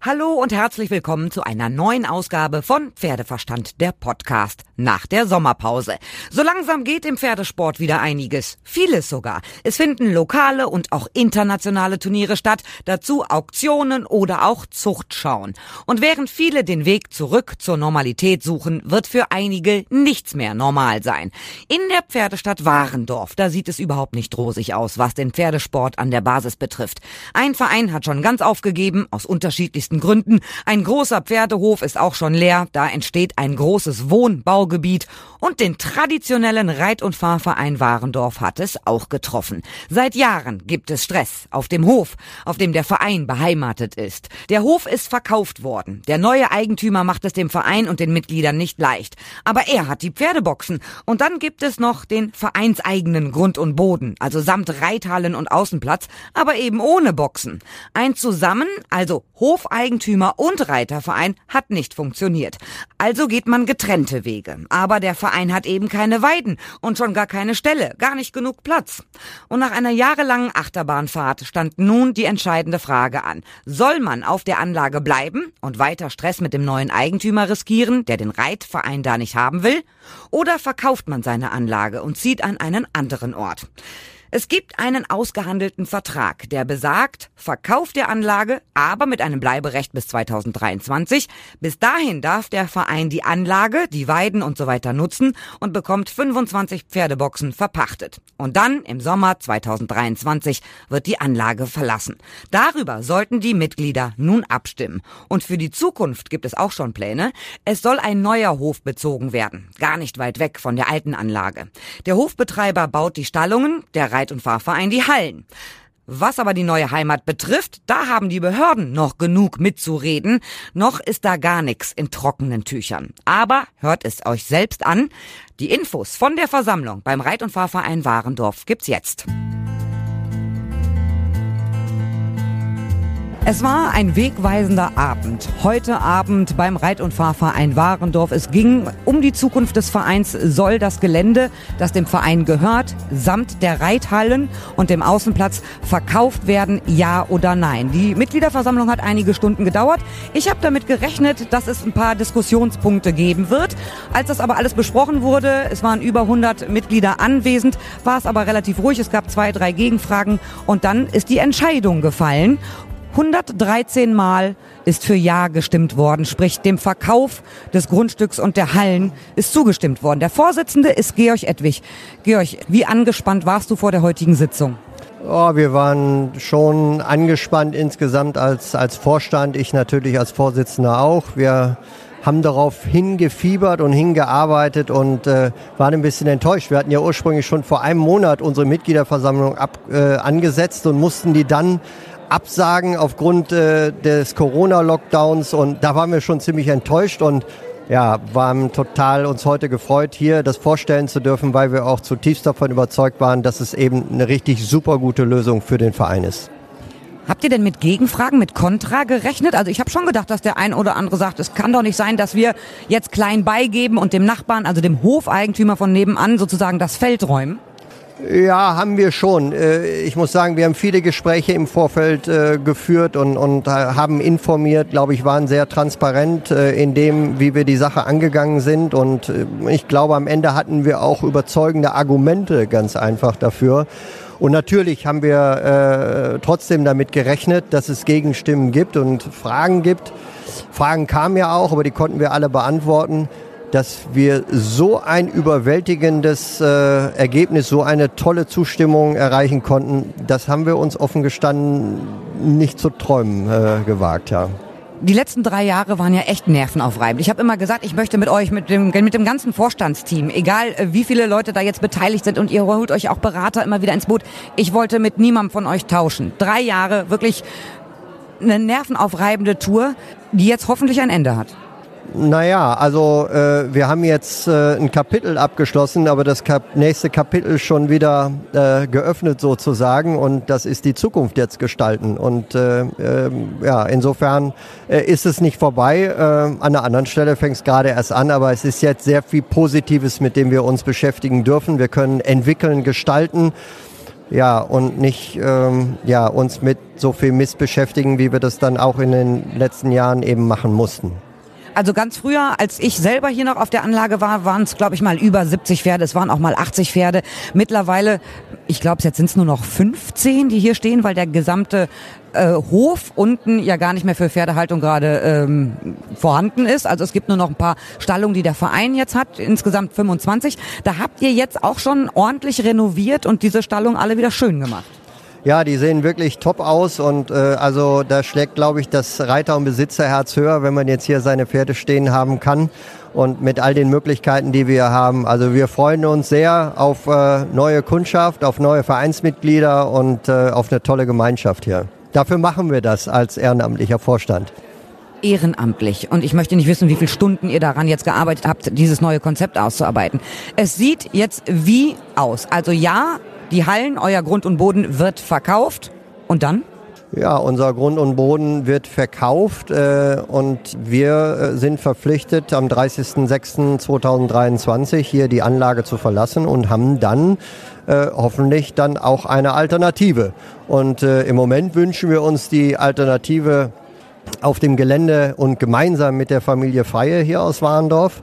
Hallo und herzlich willkommen zu einer neuen Ausgabe von Pferdeverstand, der Podcast nach der Sommerpause. So langsam geht im Pferdesport wieder einiges, vieles sogar. Es finden lokale und auch internationale Turniere statt, dazu Auktionen oder auch Zuchtschauen. Und während viele den Weg zurück zur Normalität suchen, wird für einige nichts mehr normal sein. In der Pferdestadt Warendorf, da sieht es überhaupt nicht rosig aus, was den Pferdesport an der Basis betrifft. Ein Verein hat schon ganz aufgegeben, aus unterschiedlichsten unterschiedlichsten Gründen. Ein großer Pferdehof ist auch schon leer, da entsteht ein großes Wohnbaugebiet und den traditionellen Reit- und Fahrverein Warendorf hat es auch getroffen. Seit Jahren gibt es Stress auf dem Hof, auf dem der Verein beheimatet ist. Der Hof ist verkauft worden. Der neue Eigentümer macht es dem Verein und den Mitgliedern nicht leicht. Aber er hat die Pferdeboxen. Und dann gibt es noch den vereinseigenen Grund und Boden, also samt Reithallen und Außenplatz, aber eben ohne Boxen. Ein Zusammen, also Hofeigentümer und Reiterverein, hat nicht funktioniert. Also geht man getrennte Wege. Aber der Verein hat eben keine Weiden und schon gar keine Ställe, gar nicht genug Platz. Und nach einer jahrelangen Achterbahnfahrt stand nun die entscheidende Frage an. Soll man auf der Anlage bleiben und weiter Stress mit dem neuen Eigentümer riskieren, der den Reitverein da nicht haben will? Oder verkauft man seine Anlage und zieht an einen anderen Ort? Es gibt einen ausgehandelten Vertrag, der besagt, Verkauf der Anlage, aber mit einem Bleiberecht bis 2023. Bis dahin darf der Verein die Anlage, die Weiden und so weiter nutzen und bekommt 25 Pferdeboxen verpachtet. Und dann im Sommer 2023 wird die Anlage verlassen. Darüber sollten die Mitglieder nun abstimmen. Und für die Zukunft gibt es auch schon Pläne. Es soll ein neuer Hof bezogen werden, gar nicht weit weg von der alten Anlage. Der Hofbetreiber baut die Stallungen, der Reit- und Fahrverein die Hallen. Was aber die neue Heimat betrifft, da haben die Behörden noch genug mitzureden. Noch ist da gar nichts in trockenen Tüchern. Aber hört es euch selbst an. Die Infos von der Versammlung beim Reit- und Fahrverein Warendorf gibt's jetzt. Es war ein wegweisender Abend. Heute Abend beim Reit- und Fahrverein Warendorf. Es ging um die Zukunft des Vereins. Soll das Gelände, das dem Verein gehört, samt der Reithallen und dem Außenplatz verkauft werden? Ja oder nein? Die Mitgliederversammlung hat einige Stunden gedauert. Ich habe damit gerechnet, dass es ein paar Diskussionspunkte geben wird. Als das aber alles besprochen wurde, es waren über 100 Mitglieder anwesend, war es aber relativ ruhig. Es gab zwei, drei Gegenfragen und dann ist die Entscheidung gefallen. 113 Mal ist für Ja gestimmt worden, sprich dem Verkauf des Grundstücks und der Hallen ist zugestimmt worden. Der Vorsitzende ist Georg Edwig. Georg, wie angespannt warst du vor der heutigen Sitzung? Oh, wir waren schon angespannt insgesamt als, als Vorstand, ich natürlich als Vorsitzender auch. Wir haben darauf hingefiebert und hingearbeitet und äh, waren ein bisschen enttäuscht. Wir hatten ja ursprünglich schon vor einem Monat unsere Mitgliederversammlung ab, äh, angesetzt und mussten die dann absagen aufgrund äh, des Corona-Lockdowns und da waren wir schon ziemlich enttäuscht und ja, waren total uns heute gefreut, hier das vorstellen zu dürfen, weil wir auch zutiefst davon überzeugt waren, dass es eben eine richtig super gute Lösung für den Verein ist. Habt ihr denn mit Gegenfragen, mit Kontra gerechnet? Also ich habe schon gedacht, dass der ein oder andere sagt, es kann doch nicht sein, dass wir jetzt klein beigeben und dem Nachbarn, also dem Hofeigentümer von nebenan sozusagen das Feld räumen. Ja, haben wir schon. Äh, ich muss sagen, wir haben viele Gespräche im Vorfeld äh, geführt und, und haben informiert, glaube ich, waren sehr transparent äh, in dem, wie wir die Sache angegangen sind. Und ich glaube, am Ende hatten wir auch überzeugende Argumente ganz einfach dafür. Und natürlich haben wir äh, trotzdem damit gerechnet, dass es Gegenstimmen gibt und Fragen gibt. Fragen kamen ja auch, aber die konnten wir alle beantworten dass wir so ein überwältigendes äh, Ergebnis, so eine tolle Zustimmung erreichen konnten, das haben wir uns offen gestanden nicht zu träumen äh, gewagt, ja. Die letzten drei Jahre waren ja echt nervenaufreibend. Ich habe immer gesagt, ich möchte mit euch, mit dem, mit dem ganzen Vorstandsteam, egal äh, wie viele Leute da jetzt beteiligt sind und ihr holt euch auch Berater immer wieder ins Boot, ich wollte mit niemandem von euch tauschen. Drei Jahre wirklich eine nervenaufreibende Tour, die jetzt hoffentlich ein Ende hat. Naja, also äh, wir haben jetzt äh, ein Kapitel abgeschlossen, aber das Kap nächste Kapitel schon wieder äh, geöffnet sozusagen und das ist die Zukunft jetzt gestalten. Und äh, äh, ja, insofern äh, ist es nicht vorbei. Äh, an einer anderen Stelle fängt es gerade erst an, aber es ist jetzt sehr viel Positives, mit dem wir uns beschäftigen dürfen. Wir können entwickeln, gestalten. ja, und nicht ähm, ja, uns mit so viel Mist beschäftigen, wie wir das dann auch in den letzten Jahren eben machen mussten. Also ganz früher, als ich selber hier noch auf der Anlage war, waren es, glaube ich, mal über 70 Pferde. Es waren auch mal 80 Pferde. Mittlerweile, ich glaube, jetzt sind es nur noch 15, die hier stehen, weil der gesamte äh, Hof unten ja gar nicht mehr für Pferdehaltung gerade ähm, vorhanden ist. Also es gibt nur noch ein paar Stallungen, die der Verein jetzt hat, insgesamt 25. Da habt ihr jetzt auch schon ordentlich renoviert und diese Stallungen alle wieder schön gemacht. Ja, die sehen wirklich top aus und äh, also da schlägt, glaube ich, das Reiter- und Besitzerherz höher, wenn man jetzt hier seine Pferde stehen haben kann und mit all den Möglichkeiten, die wir haben. Also wir freuen uns sehr auf äh, neue Kundschaft, auf neue Vereinsmitglieder und äh, auf eine tolle Gemeinschaft hier. Dafür machen wir das als ehrenamtlicher Vorstand ehrenamtlich. Und ich möchte nicht wissen, wie viele Stunden ihr daran jetzt gearbeitet habt, dieses neue Konzept auszuarbeiten. Es sieht jetzt wie aus. Also ja, die Hallen, euer Grund und Boden wird verkauft. Und dann? Ja, unser Grund und Boden wird verkauft äh, und wir äh, sind verpflichtet, am 30.06.2023 hier die Anlage zu verlassen und haben dann äh, hoffentlich dann auch eine Alternative. Und äh, im Moment wünschen wir uns die Alternative auf dem Gelände und gemeinsam mit der Familie Freie hier aus Warendorf.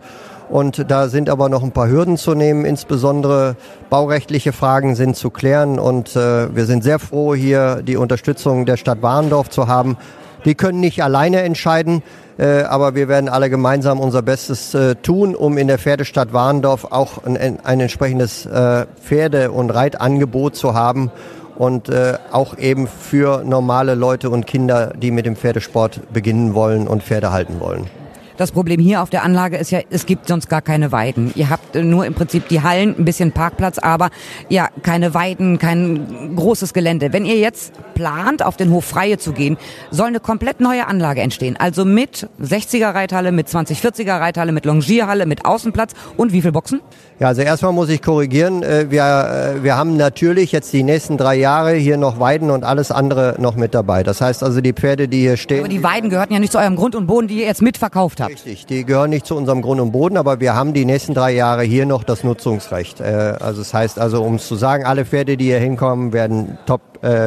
Und da sind aber noch ein paar Hürden zu nehmen, insbesondere baurechtliche Fragen sind zu klären. Und äh, wir sind sehr froh, hier die Unterstützung der Stadt Warendorf zu haben. Die können nicht alleine entscheiden, äh, aber wir werden alle gemeinsam unser Bestes äh, tun, um in der Pferdestadt Warendorf auch ein, ein entsprechendes äh, Pferde- und Reitangebot zu haben und äh, auch eben für normale Leute und Kinder, die mit dem Pferdesport beginnen wollen und Pferde halten wollen. Das Problem hier auf der Anlage ist ja, es gibt sonst gar keine Weiden. Ihr habt nur im Prinzip die Hallen, ein bisschen Parkplatz, aber ja, keine Weiden, kein großes Gelände. Wenn ihr jetzt plant, auf den Hof Freie zu gehen, soll eine komplett neue Anlage entstehen. Also mit 60er Reithalle, mit 20, 40er Reithalle, mit Longierhalle, mit Außenplatz und wie viel Boxen? Ja, also erstmal muss ich korrigieren. Äh, wir, äh, wir haben natürlich jetzt die nächsten drei Jahre hier noch Weiden und alles andere noch mit dabei. Das heißt also die Pferde, die hier stehen. Aber die Weiden gehörten ja nicht zu eurem Grund und Boden, die ihr jetzt mitverkauft habt. Richtig, die gehören nicht zu unserem Grund und Boden, aber wir haben die nächsten drei Jahre hier noch das Nutzungsrecht. Äh, also das heißt also, um es zu sagen, alle Pferde, die hier hinkommen, werden top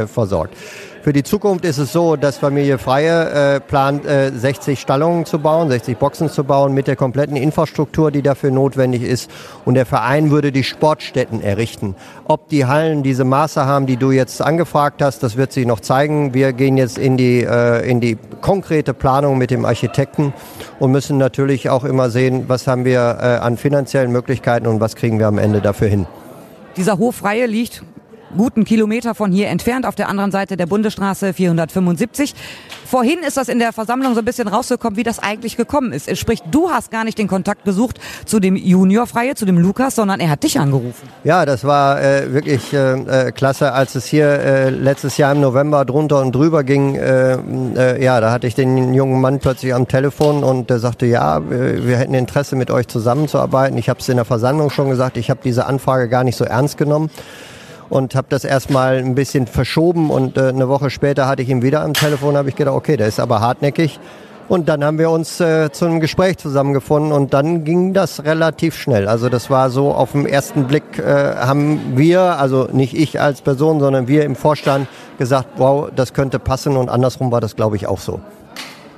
versorgt. Für die Zukunft ist es so, dass Familie Freie äh, plant, äh, 60 Stallungen zu bauen, 60 Boxen zu bauen mit der kompletten Infrastruktur, die dafür notwendig ist. Und der Verein würde die Sportstätten errichten. Ob die Hallen diese Maße haben, die du jetzt angefragt hast, das wird sich noch zeigen. Wir gehen jetzt in die, äh, in die konkrete Planung mit dem Architekten und müssen natürlich auch immer sehen, was haben wir äh, an finanziellen Möglichkeiten und was kriegen wir am Ende dafür hin. Dieser Hoffreie liegt guten Kilometer von hier entfernt, auf der anderen Seite der Bundesstraße 475. Vorhin ist das in der Versammlung so ein bisschen rausgekommen, wie das eigentlich gekommen ist. Sprich, du hast gar nicht den Kontakt gesucht zu dem Juniorfreie, zu dem Lukas, sondern er hat dich angerufen. Ja, das war äh, wirklich äh, äh klasse, als es hier äh, letztes Jahr im November drunter und drüber ging. Äh, äh, ja, da hatte ich den jungen Mann plötzlich am Telefon und der sagte, ja, wir hätten Interesse mit euch zusammenzuarbeiten. Ich habe es in der Versammlung schon gesagt, ich habe diese Anfrage gar nicht so ernst genommen und habe das erstmal ein bisschen verschoben und äh, eine Woche später hatte ich ihn wieder am Telefon, habe ich gedacht, okay, der ist aber hartnäckig. Und dann haben wir uns äh, zu einem Gespräch zusammengefunden und dann ging das relativ schnell. Also das war so auf den ersten Blick äh, haben wir, also nicht ich als Person, sondern wir im Vorstand gesagt, wow, das könnte passen und andersrum war das, glaube ich, auch so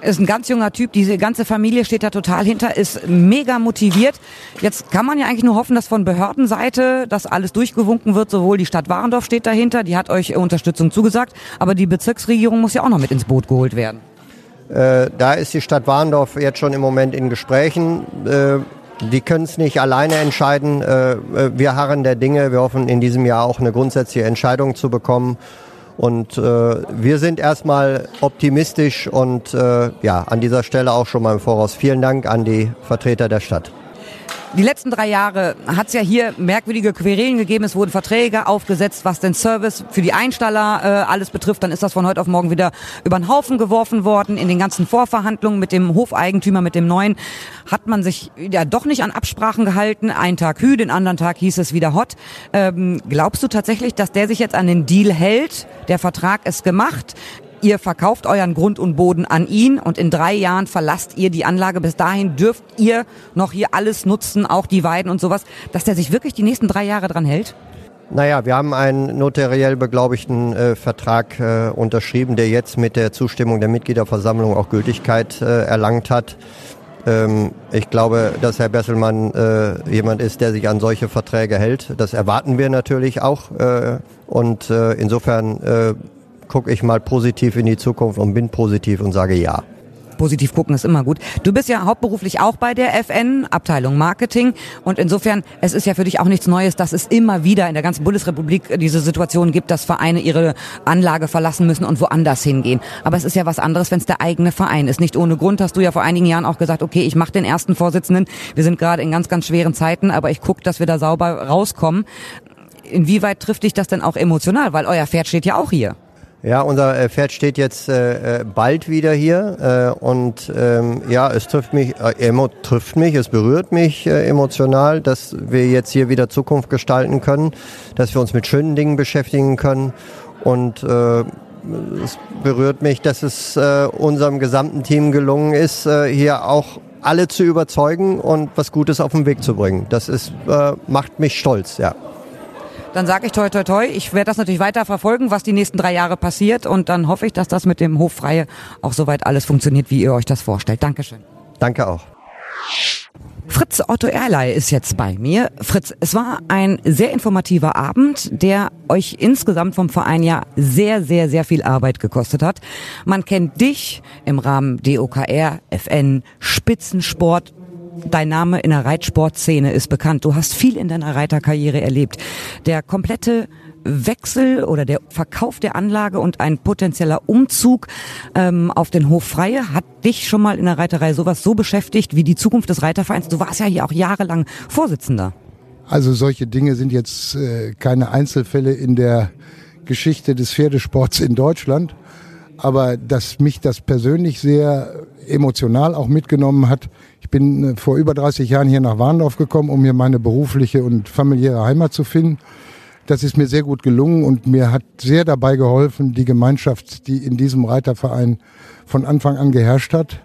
ist ein ganz junger Typ, diese ganze Familie steht da total hinter, ist mega motiviert. Jetzt kann man ja eigentlich nur hoffen, dass von Behördenseite das alles durchgewunken wird. Sowohl die Stadt Warendorf steht dahinter, die hat euch Unterstützung zugesagt, aber die Bezirksregierung muss ja auch noch mit ins Boot geholt werden. Äh, da ist die Stadt Warendorf jetzt schon im Moment in Gesprächen. Äh, die können es nicht alleine entscheiden. Äh, wir harren der Dinge. Wir hoffen in diesem Jahr auch eine grundsätzliche Entscheidung zu bekommen. Und äh, wir sind erstmal optimistisch und äh, ja, an dieser Stelle auch schon mal im Voraus vielen Dank an die Vertreter der Stadt. Die letzten drei Jahre hat es ja hier merkwürdige Querelen gegeben. Es wurden Verträge aufgesetzt, was den Service für die Einstaller äh, alles betrifft. Dann ist das von heute auf morgen wieder über den Haufen geworfen worden. In den ganzen Vorverhandlungen mit dem Hofeigentümer, mit dem neuen, hat man sich ja doch nicht an Absprachen gehalten. Ein Tag Hü, den anderen Tag hieß es wieder Hot. Ähm, glaubst du tatsächlich, dass der sich jetzt an den Deal hält? Der Vertrag ist gemacht. Ihr verkauft euren Grund und Boden an ihn und in drei Jahren verlasst ihr die Anlage. Bis dahin dürft ihr noch hier alles nutzen, auch die Weiden und sowas, dass der sich wirklich die nächsten drei Jahre dran hält? Naja, wir haben einen notariell beglaubigten äh, Vertrag äh, unterschrieben, der jetzt mit der Zustimmung der Mitgliederversammlung auch Gültigkeit äh, erlangt hat. Ähm, ich glaube, dass Herr Besselmann äh, jemand ist, der sich an solche Verträge hält. Das erwarten wir natürlich auch. Äh, und äh, insofern gucke ich mal positiv in die Zukunft und bin positiv und sage ja positiv gucken ist immer gut. Du bist ja hauptberuflich auch bei der FN, Abteilung Marketing. Und insofern, es ist ja für dich auch nichts Neues, dass es immer wieder in der ganzen Bundesrepublik diese Situation gibt, dass Vereine ihre Anlage verlassen müssen und woanders hingehen. Aber es ist ja was anderes, wenn es der eigene Verein ist. Nicht ohne Grund hast du ja vor einigen Jahren auch gesagt, okay, ich mache den ersten Vorsitzenden. Wir sind gerade in ganz, ganz schweren Zeiten, aber ich gucke, dass wir da sauber rauskommen. Inwieweit trifft dich das denn auch emotional? Weil euer Pferd steht ja auch hier. Ja, unser äh, Pferd steht jetzt äh, äh, bald wieder hier äh, und ähm, ja, es trifft mich, äh, trifft mich, es berührt mich äh, emotional, dass wir jetzt hier wieder Zukunft gestalten können, dass wir uns mit schönen Dingen beschäftigen können und äh, es berührt mich, dass es äh, unserem gesamten Team gelungen ist, äh, hier auch alle zu überzeugen und was Gutes auf den Weg zu bringen. Das ist, äh, macht mich stolz, ja. Dann sage ich toi toi toi. Ich werde das natürlich weiter verfolgen, was die nächsten drei Jahre passiert. Und dann hoffe ich, dass das mit dem Hoffreie auch soweit alles funktioniert, wie ihr euch das vorstellt. Dankeschön. Danke auch. Fritz Otto Erlei ist jetzt bei mir. Fritz, es war ein sehr informativer Abend, der euch insgesamt vom Verein ja sehr, sehr, sehr viel Arbeit gekostet hat. Man kennt dich im Rahmen DOKR, FN, Spitzensport, dein Name in der Reitsportszene ist bekannt. Du hast viel in deiner Reiterkarriere erlebt. Der komplette Wechsel oder der Verkauf der Anlage und ein potenzieller Umzug ähm, auf den Hof Freie hat dich schon mal in der Reiterei sowas so beschäftigt wie die Zukunft des Reitervereins. Du warst ja hier auch jahrelang Vorsitzender. Also solche Dinge sind jetzt äh, keine Einzelfälle in der Geschichte des Pferdesports in Deutschland. Aber dass mich das persönlich sehr emotional auch mitgenommen hat, ich bin äh, vor über 30 Jahren hier nach Warndorf gekommen, um hier meine berufliche und familiäre Heimat zu finden. Das ist mir sehr gut gelungen und mir hat sehr dabei geholfen, die Gemeinschaft, die in diesem Reiterverein von Anfang an geherrscht hat.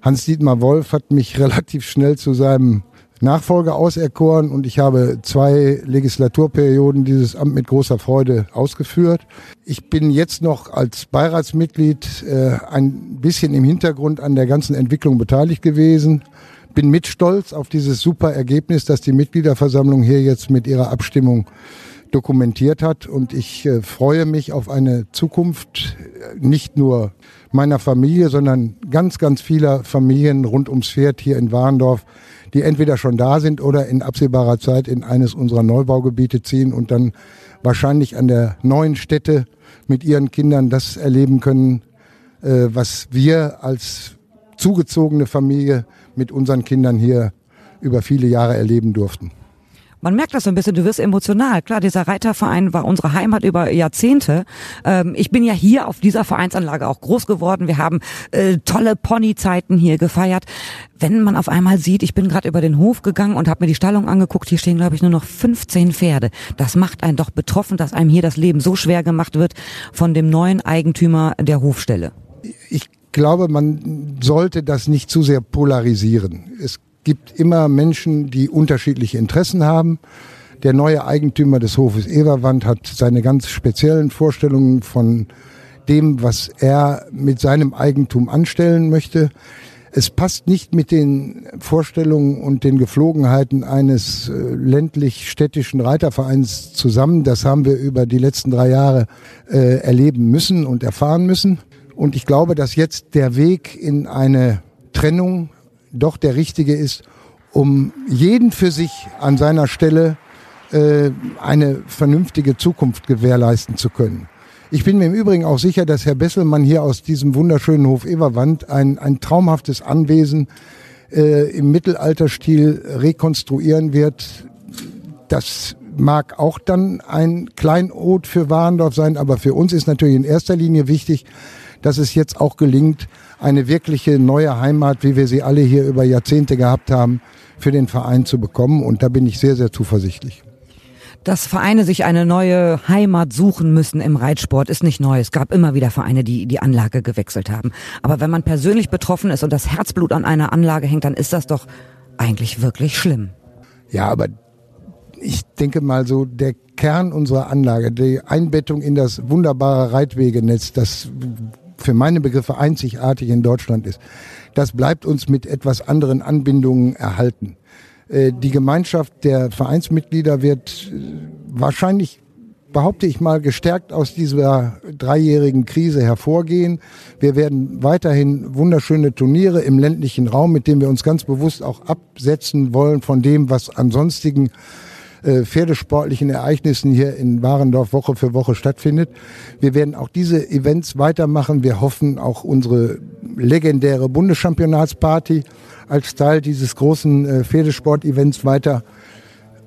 Hans-Dietmar Wolf hat mich relativ schnell zu seinem Nachfolger auserkoren und ich habe zwei Legislaturperioden dieses Amt mit großer Freude ausgeführt. Ich bin jetzt noch als Beiratsmitglied äh, ein bisschen im Hintergrund an der ganzen Entwicklung beteiligt gewesen. Bin mit stolz auf dieses super Ergebnis, das die Mitgliederversammlung hier jetzt mit ihrer Abstimmung dokumentiert hat. Und ich äh, freue mich auf eine Zukunft, äh, nicht nur meiner Familie, sondern ganz, ganz vieler Familien rund ums Pferd hier in Warendorf, die entweder schon da sind oder in absehbarer Zeit in eines unserer Neubaugebiete ziehen und dann wahrscheinlich an der neuen Stätte mit ihren Kindern das erleben können, äh, was wir als zugezogene Familie mit unseren Kindern hier über viele Jahre erleben durften. Man merkt das so ein bisschen, du wirst emotional. Klar, dieser Reiterverein war unsere Heimat über Jahrzehnte. Ähm, ich bin ja hier auf dieser Vereinsanlage auch groß geworden. Wir haben äh, tolle Ponyzeiten hier gefeiert. Wenn man auf einmal sieht, ich bin gerade über den Hof gegangen und habe mir die Stallung angeguckt, hier stehen, glaube ich, nur noch 15 Pferde. Das macht einen doch betroffen, dass einem hier das Leben so schwer gemacht wird von dem neuen Eigentümer der Hofstelle. Ich glaube, man sollte das nicht zu sehr polarisieren. Es gibt immer Menschen, die unterschiedliche Interessen haben. Der neue Eigentümer des Hofes Everwand hat seine ganz speziellen Vorstellungen von dem, was er mit seinem Eigentum anstellen möchte. Es passt nicht mit den Vorstellungen und den Geflogenheiten eines äh, ländlich-städtischen Reitervereins zusammen. Das haben wir über die letzten drei Jahre äh, erleben müssen und erfahren müssen. Und ich glaube, dass jetzt der Weg in eine Trennung doch der richtige ist, um jeden für sich an seiner Stelle äh, eine vernünftige Zukunft gewährleisten zu können. Ich bin mir im Übrigen auch sicher, dass Herr Besselmann hier aus diesem wunderschönen Hof Everwand ein, ein traumhaftes Anwesen äh, im Mittelalterstil rekonstruieren wird. Das mag auch dann ein Kleinod für Warendorf sein, aber für uns ist natürlich in erster Linie wichtig, dass es jetzt auch gelingt, eine wirkliche neue Heimat, wie wir sie alle hier über Jahrzehnte gehabt haben, für den Verein zu bekommen. Und da bin ich sehr, sehr zuversichtlich. Dass Vereine sich eine neue Heimat suchen müssen im Reitsport ist nicht neu. Es gab immer wieder Vereine, die die Anlage gewechselt haben. Aber wenn man persönlich betroffen ist und das Herzblut an einer Anlage hängt, dann ist das doch eigentlich wirklich schlimm. Ja, aber ich denke mal so, der Kern unserer Anlage, die Einbettung in das wunderbare Reitwegenetz, das für meine Begriffe einzigartig in Deutschland ist, das bleibt uns mit etwas anderen Anbindungen erhalten. Äh, die Gemeinschaft der Vereinsmitglieder wird äh, wahrscheinlich behaupte ich mal, gestärkt aus dieser dreijährigen Krise hervorgehen. Wir werden weiterhin wunderschöne Turniere im ländlichen Raum, mit denen wir uns ganz bewusst auch absetzen wollen von dem, was an sonstigen äh, pferdesportlichen Ereignissen hier in Warendorf Woche für Woche stattfindet. Wir werden auch diese Events weitermachen. Wir hoffen auch unsere legendäre Bundeschampionatsparty als Teil dieses großen äh, Pferdesport-Events weiter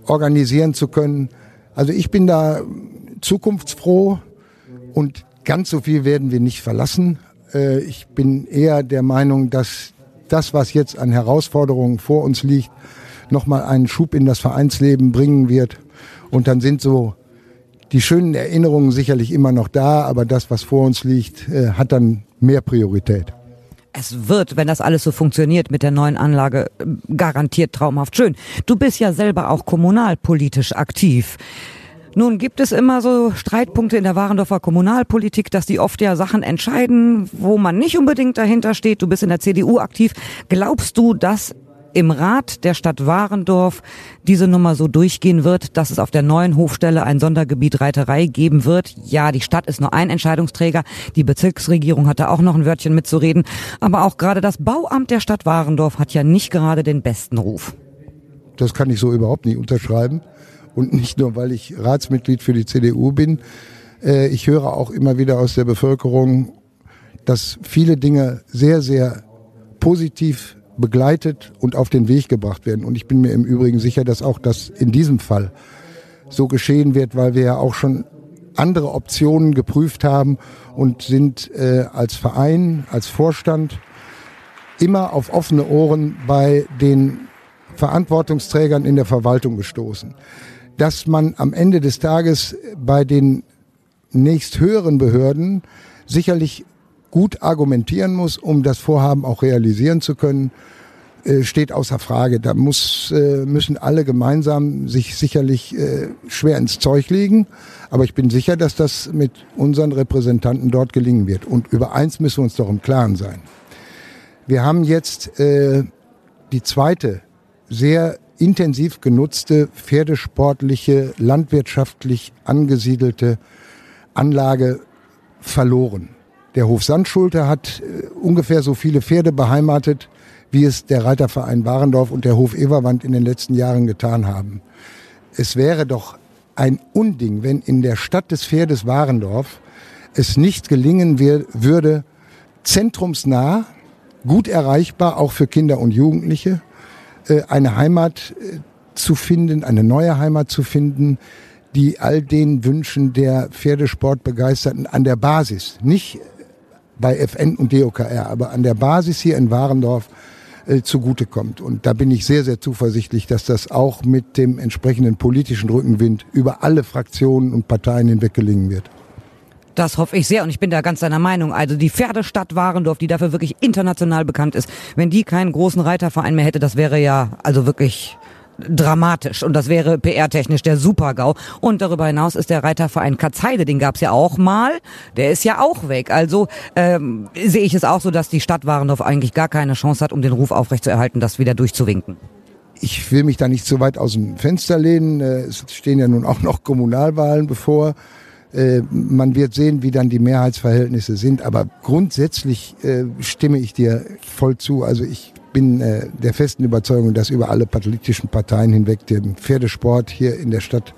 organisieren zu können. Also ich bin da zukunftsfroh und ganz so viel werden wir nicht verlassen. Äh, ich bin eher der Meinung, dass das, was jetzt an Herausforderungen vor uns liegt, nochmal einen Schub in das Vereinsleben bringen wird. Und dann sind so die schönen Erinnerungen sicherlich immer noch da, aber das, was vor uns liegt, äh, hat dann mehr Priorität. Es wird, wenn das alles so funktioniert mit der neuen Anlage, garantiert traumhaft schön. Du bist ja selber auch kommunalpolitisch aktiv. Nun gibt es immer so Streitpunkte in der Warendorfer Kommunalpolitik, dass die oft ja Sachen entscheiden, wo man nicht unbedingt dahinter steht. Du bist in der CDU aktiv. Glaubst du, dass im Rat der Stadt Warendorf diese Nummer so durchgehen wird, dass es auf der neuen Hofstelle ein Sondergebiet Reiterei geben wird. Ja, die Stadt ist nur ein Entscheidungsträger. Die Bezirksregierung hatte auch noch ein Wörtchen mitzureden. Aber auch gerade das Bauamt der Stadt Warendorf hat ja nicht gerade den besten Ruf. Das kann ich so überhaupt nicht unterschreiben und nicht nur, weil ich Ratsmitglied für die CDU bin. Äh, ich höre auch immer wieder aus der Bevölkerung, dass viele Dinge sehr, sehr positiv begleitet und auf den Weg gebracht werden. Und ich bin mir im Übrigen sicher, dass auch das in diesem Fall so geschehen wird, weil wir ja auch schon andere Optionen geprüft haben und sind äh, als Verein, als Vorstand immer auf offene Ohren bei den Verantwortungsträgern in der Verwaltung gestoßen dass man am Ende des Tages bei den nächsthöheren Behörden sicherlich gut argumentieren muss, um das Vorhaben auch realisieren zu können, äh, steht außer Frage. Da muss, äh, müssen alle gemeinsam sich sicherlich äh, schwer ins Zeug legen. Aber ich bin sicher, dass das mit unseren Repräsentanten dort gelingen wird. Und über eins müssen wir uns doch im Klaren sein. Wir haben jetzt die zweite sehr intensiv genutzte, pferdesportliche, landwirtschaftlich angesiedelte Anlage verloren. Der Hof Sandschulte hat äh, ungefähr so viele Pferde beheimatet, wie es der Reiterverein Warendorf und der Hof Everwand in den letzten Jahren getan haben. Es wäre doch ein Unding, wenn in der Stadt des Pferdes Warendorf es nicht gelingen würde, zentrumsnah, gut erreichbar, auch für Kinder und Jugendliche, äh, eine Heimat äh, zu finden, eine neue Heimat zu finden, die all den Wünschen der Pferdesportbegeisterten an der Basis, nicht bei FN und DOKR, aber an der Basis hier in Warendorf äh, zugutekommt. Und da bin ich sehr, sehr zuversichtlich, dass das auch mit dem entsprechenden politischen Rückenwind über alle Fraktionen und Parteien hinweg gelingen wird. Das hoffe ich sehr und ich bin da ganz deiner Meinung. Also die Pferdestadt Warendorf, die dafür wirklich international bekannt ist, wenn die keinen großen Reiterverein mehr hätte, das wäre ja also wirklich dramatisch und das wäre PR-technisch der Supergau. Und darüber hinaus ist der Reiterverein Katzheide, den gab's ja auch mal, der ist ja auch weg. Also ähm, sehe ich es auch so, dass die Stadt Warendorf eigentlich gar keine Chance hat, um den Ruf aufrechtzuerhalten, das wieder durchzuwinken. Ich will mich da nicht so weit aus dem Fenster lehnen. Äh, es stehen ja nun auch noch Kommunalwahlen bevor. Äh, man wird sehen, wie dann die Mehrheitsverhältnisse sind. Aber grundsätzlich äh, stimme ich dir voll zu. Also ich bin äh, der festen Überzeugung, dass über alle politischen Parteien hinweg dem Pferdesport hier in der Stadt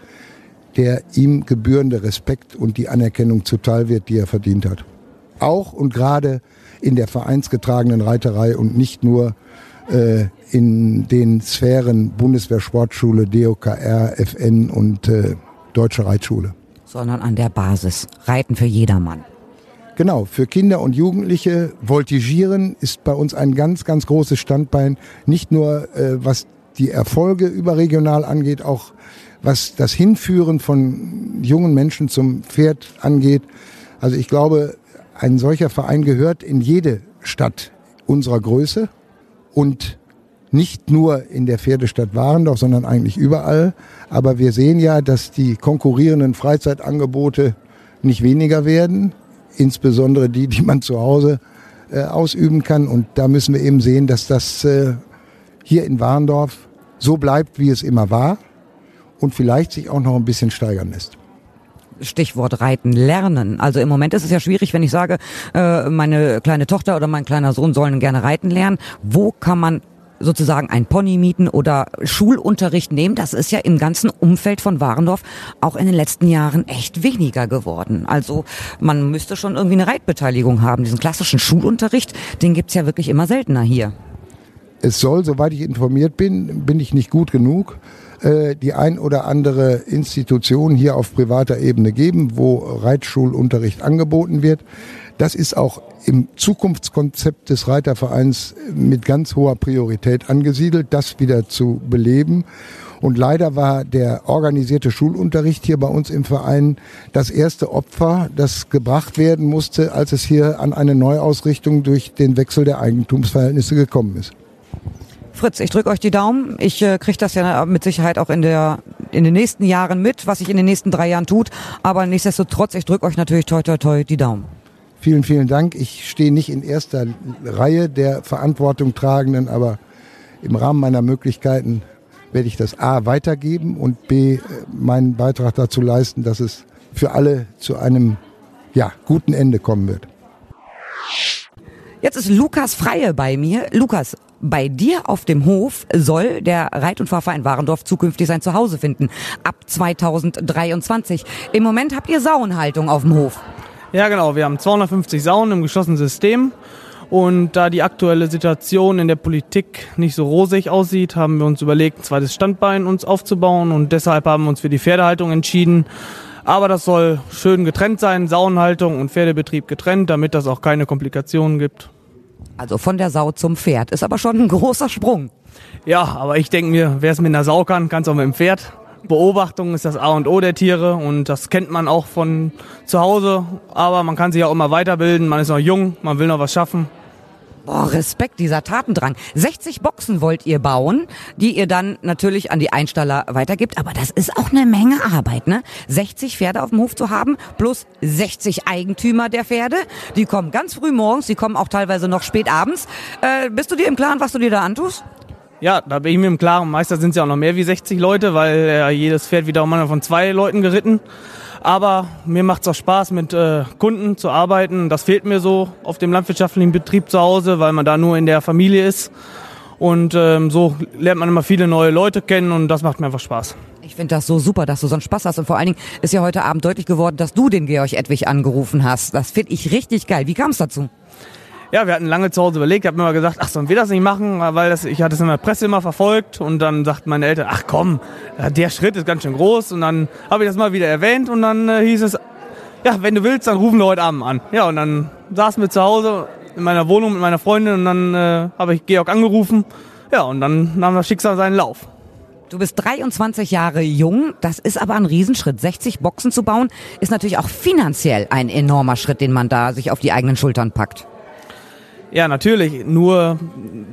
der ihm gebührende Respekt und die Anerkennung zuteil wird, die er verdient hat. Auch und gerade in der vereinsgetragenen Reiterei und nicht nur äh, in den Sphären Bundeswehr Sportschule, DOKR, FN und äh, Deutsche Reitschule sondern an der Basis. Reiten für jedermann. Genau, für Kinder und Jugendliche. Voltigieren ist bei uns ein ganz, ganz großes Standbein. Nicht nur äh, was die Erfolge überregional angeht, auch was das Hinführen von jungen Menschen zum Pferd angeht. Also ich glaube, ein solcher Verein gehört in jede Stadt unserer Größe und nicht nur in der Pferdestadt Warendorf, sondern eigentlich überall. Aber wir sehen ja, dass die konkurrierenden Freizeitangebote nicht weniger werden, insbesondere die, die man zu Hause äh, ausüben kann. Und da müssen wir eben sehen, dass das äh, hier in Warendorf so bleibt, wie es immer war und vielleicht sich auch noch ein bisschen steigern lässt. Stichwort Reiten lernen. Also im Moment ist es ja schwierig, wenn ich sage, äh, meine kleine Tochter oder mein kleiner Sohn sollen gerne reiten lernen. Wo kann man sozusagen ein Pony mieten oder Schulunterricht nehmen. Das ist ja im ganzen Umfeld von Warendorf auch in den letzten Jahren echt weniger geworden. Also man müsste schon irgendwie eine Reitbeteiligung haben. Diesen klassischen Schulunterricht, den gibt's ja wirklich immer seltener hier. Es soll, soweit ich informiert bin, bin ich nicht gut genug, äh, die ein oder andere Institution hier auf privater Ebene geben, wo Reitschulunterricht angeboten wird. Das ist auch im Zukunftskonzept des Reitervereins mit ganz hoher Priorität angesiedelt, das wieder zu beleben. Und leider war der organisierte Schulunterricht hier bei uns im Verein das erste Opfer, das gebracht werden musste, als es hier an eine Neuausrichtung durch den Wechsel der Eigentumsverhältnisse gekommen ist. Fritz, ich drücke euch die Daumen. Ich äh, kriege das ja mit Sicherheit auch in, der, in den nächsten Jahren mit, was sich in den nächsten drei Jahren tut. Aber nichtsdestotrotz, ich drücke euch natürlich toi toi toi die Daumen. Vielen, vielen Dank. Ich stehe nicht in erster Reihe der Verantwortung tragenden, aber im Rahmen meiner Möglichkeiten werde ich das A weitergeben und B meinen Beitrag dazu leisten, dass es für alle zu einem ja, guten Ende kommen wird. Jetzt ist Lukas Freie bei mir. Lukas, bei dir auf dem Hof soll der Reit- und Fahrverein Warendorf zukünftig sein Zuhause finden. Ab 2023. Im Moment habt ihr Sauenhaltung auf dem Hof. Ja, genau. Wir haben 250 Saunen im geschlossenen System. Und da die aktuelle Situation in der Politik nicht so rosig aussieht, haben wir uns überlegt, ein zweites Standbein uns aufzubauen. Und deshalb haben wir uns für die Pferdehaltung entschieden. Aber das soll schön getrennt sein, Saunenhaltung und Pferdebetrieb getrennt, damit das auch keine Komplikationen gibt. Also von der Sau zum Pferd. Ist aber schon ein großer Sprung. Ja, aber ich denke mir, wer es mit einer Sau kann, kann es auch mit dem Pferd. Beobachtung ist das A und O der Tiere und das kennt man auch von zu Hause. Aber man kann sich auch immer weiterbilden. Man ist noch jung, man will noch was schaffen. Boah, Respekt, dieser Tatendrang. 60 Boxen wollt ihr bauen, die ihr dann natürlich an die Einstaller weitergibt. Aber das ist auch eine Menge Arbeit, ne? 60 Pferde auf dem Hof zu haben, plus 60 Eigentümer der Pferde. Die kommen ganz früh morgens, die kommen auch teilweise noch spät abends. Äh, bist du dir im Klaren, was du dir da antust? Ja, da bin ich mir im Klaren. Meistens sind es ja auch noch mehr wie 60 Leute, weil äh, jedes Pferd wieder mal von zwei Leuten geritten. Aber mir macht es auch Spaß, mit äh, Kunden zu arbeiten. Das fehlt mir so auf dem landwirtschaftlichen Betrieb zu Hause, weil man da nur in der Familie ist. Und ähm, so lernt man immer viele neue Leute kennen und das macht mir einfach Spaß. Ich finde das so super, dass du so einen Spaß hast. Und vor allen Dingen ist ja heute Abend deutlich geworden, dass du den Georg Edwig angerufen hast. Das finde ich richtig geil. Wie kam es dazu? Ja, wir hatten lange zu Hause überlegt. Habe mir mal gesagt, ach, sollen wir das nicht machen? Weil das, ich hatte es in der Presse immer verfolgt. Und dann sagten meine Eltern, ach komm, der Schritt ist ganz schön groß. Und dann habe ich das mal wieder erwähnt. Und dann äh, hieß es, ja, wenn du willst, dann rufen wir heute Abend an. Ja, und dann saßen wir zu Hause in meiner Wohnung mit meiner Freundin. Und dann äh, habe ich Georg angerufen. Ja, und dann nahm das Schicksal seinen Lauf. Du bist 23 Jahre jung, das ist aber ein Riesenschritt. 60 Boxen zu bauen, ist natürlich auch finanziell ein enormer Schritt, den man da sich auf die eigenen Schultern packt. Ja, natürlich. Nur,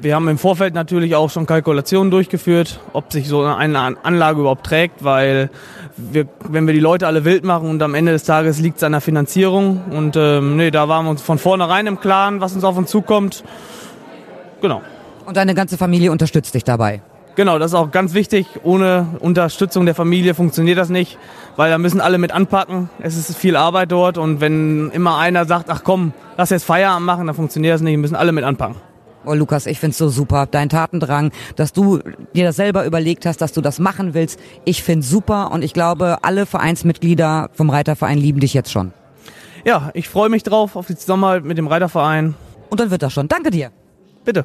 wir haben im Vorfeld natürlich auch schon Kalkulationen durchgeführt, ob sich so eine Anlage überhaupt trägt, weil wir, wenn wir die Leute alle wild machen und am Ende des Tages liegt es an der Finanzierung. Und ähm, nee, da waren wir uns von vornherein im Klaren, was uns auf uns zukommt. Genau. Und deine ganze Familie unterstützt dich dabei? Genau, das ist auch ganz wichtig. Ohne Unterstützung der Familie funktioniert das nicht, weil da müssen alle mit anpacken. Es ist viel Arbeit dort und wenn immer einer sagt, ach komm, lass jetzt Feierabend machen, dann funktioniert das nicht. Wir müssen alle mit anpacken. Oh Lukas, ich find's so super, dein Tatendrang, dass du dir das selber überlegt hast, dass du das machen willst. Ich find's super und ich glaube, alle Vereinsmitglieder vom Reiterverein lieben dich jetzt schon. Ja, ich freue mich drauf auf die Zusammenarbeit mit dem Reiterverein. Und dann wird das schon. Danke dir. Bitte.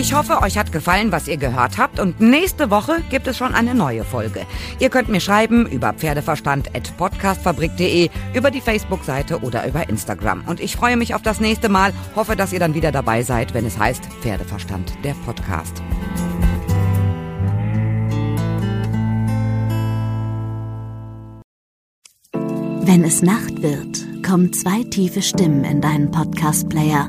Ich hoffe, euch hat gefallen, was ihr gehört habt und nächste Woche gibt es schon eine neue Folge. Ihr könnt mir schreiben über pferdeverstand.podcastfabrik.de, über die Facebook-Seite oder über Instagram. Und ich freue mich auf das nächste Mal, hoffe, dass ihr dann wieder dabei seid, wenn es heißt Pferdeverstand, der Podcast. Wenn es Nacht wird kommen zwei tiefe Stimmen in deinen Podcast-Player,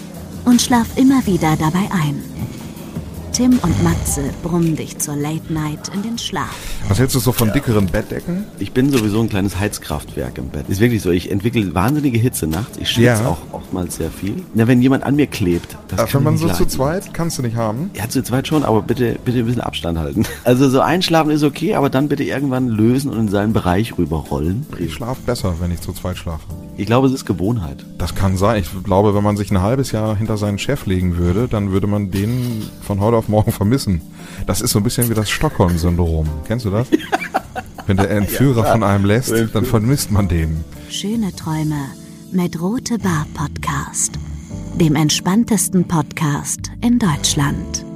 und schlaf immer wieder dabei ein. Tim und Matze brummen dich zur Late Night in den Schlaf. Was hältst du so von dickeren Bettdecken? Ich bin sowieso ein kleines Heizkraftwerk im Bett. Ist wirklich so. Ich entwickle wahnsinnige Hitze nachts. Ich schwitze Ja. auch oftmals sehr viel. Ja, wenn jemand an mir klebt, das Ja, kann wenn man so zu zweit, kannst du nicht haben. Ja, zu zweit schon, aber bitte, bitte ein bisschen Abstand halten. Also so einschlafen ist okay, aber dann bitte irgendwann lösen und in seinen Bereich rüberrollen. Ich schlafe besser, wenn ich zu zweit schlafe. Ich glaube, es ist Gewohnheit. Das kann sein. Ich glaube, wenn man sich ein halbes Jahr hinter seinen Chef legen würde, dann würde man den von heute auf morgen vermissen. Das ist so ein bisschen wie das Stockholm-Syndrom. Kennst du das? Wenn der Entführer von einem lässt, dann vermisst man den. Schöne Träume mit Rote Bar Podcast, dem entspanntesten Podcast in Deutschland.